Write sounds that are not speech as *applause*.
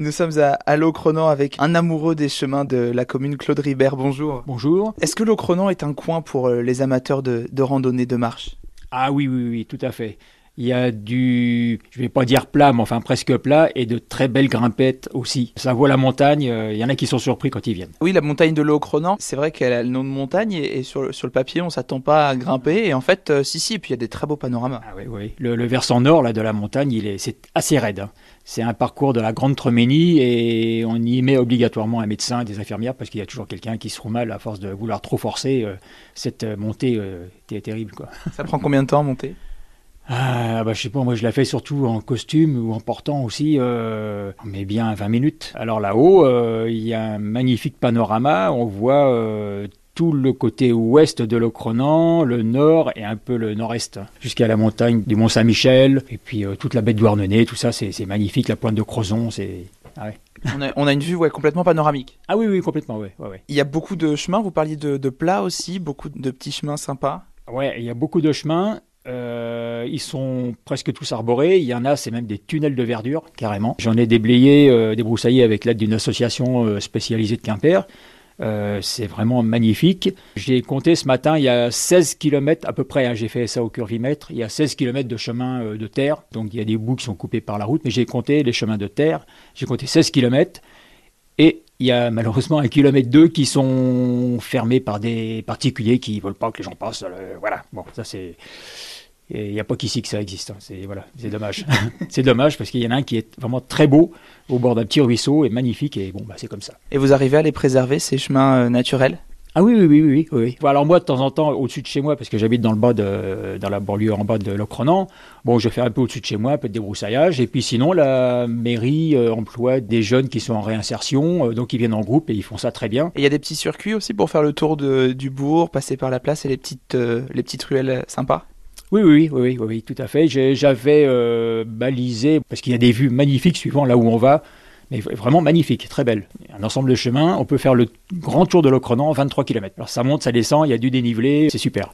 Nous sommes à, à Locronan avec un amoureux des chemins de la commune, Claude Ribert. Bonjour. Bonjour. Est-ce que Locronan est un coin pour euh, les amateurs de, de randonnée de marche? Ah oui, oui, oui, tout à fait. Il y a du, je vais pas dire plat, mais enfin presque plat, et de très belles grimpettes aussi. Ça vaut la montagne, euh, il y en a qui sont surpris quand ils viennent. Oui, la montagne de Locronan, c'est vrai qu'elle a le nom de montagne et, et sur, le- sur le papier, on s'attend pas à grimper. Et en fait, euh, si, si, et puis il y a des très beaux panoramas. Ah oui, oui. Le, le versant nord là, de la montagne, il est, c'est assez raide. hein. C'est un parcours de la Grande Treménie et on y met obligatoirement un médecin, des infirmières, parce qu'il y a toujours quelqu'un qui se trouve mal à force de vouloir trop forcer. euh, cette montée euh, est terrible, quoi. Ça prend combien de temps à monter? Ah, bah, je sais pas, moi je la fais surtout en costume ou en portant aussi, euh, mais bien 20 minutes. Alors là-haut, euh, il y a un magnifique panorama, on voit euh, tout le côté ouest de l'Ocronan, le nord et un peu le nord-est, jusqu'à la montagne du Mont-Saint-Michel, et puis toute la baie de Douarnenez, tout ça c'est c'est magnifique, la pointe de Crozon, c'est... Ah, ouais. on, a, on a une vue ouais, complètement panoramique. ah oui, oui, complètement, ouais, ouais, ouais. Il y a beaucoup de chemins, vous parliez de, de plats aussi, beaucoup de petits chemins sympas. Ouais, il y a beaucoup de chemins. Euh, ils sont presque tous arborés. Il y en a, c'est même des tunnels de verdure, carrément. J'en ai déblayé, euh, débroussaillé avec l'aide d'une association euh, spécialisée de Quimper. C'est vraiment magnifique. J'ai compté ce matin, il y a 16 km à peu près, hein, j'ai fait ça au curvimètre, il y a 16 km de chemin de terre, donc il y a des bouts qui sont coupés par la route, mais j'ai compté les chemins de terre, j'ai compté 16 km, et il y a malheureusement un kilomètre deux qui sont fermés par des particuliers qui ne veulent pas que les gens passent. euh, voilà, bon, ça c'est. Il n'y a pas qu'ici que ça existe. hein. C'est dommage. *laughs* c'est dommage parce qu'il y en a un qui est vraiment très beau au bord d'un petit ruisseau et magnifique et bon bah c'est comme ça. Et vous arrivez à les préserver, ces chemins euh, naturels? Ah oui oui oui oui oui. alors moi de temps en temps au-dessus de chez moi parce que j'habite dans le bas de dans la banlieue en bas de Locronan. Bon je fais un peu au-dessus de chez moi un peu de débroussaillage et puis sinon la mairie euh, emploie des jeunes qui sont en réinsertion euh, donc ils viennent en groupe et ils font ça très bien. Et il y a des petits circuits aussi pour faire le tour de- du bourg, passer par la place et les petites, euh, les petites ruelles sympas? Oui, oui, oui, oui, oui, tout à fait. J'avais euh, balisé, parce qu'il y a des vues magnifiques suivant là où on va, mais vraiment magnifiques, très belles. Un ensemble de chemins, on peut faire le grand tour de l'Ocronan en 23 km. Alors ça monte, ça descend, il y a du dénivelé, c'est super.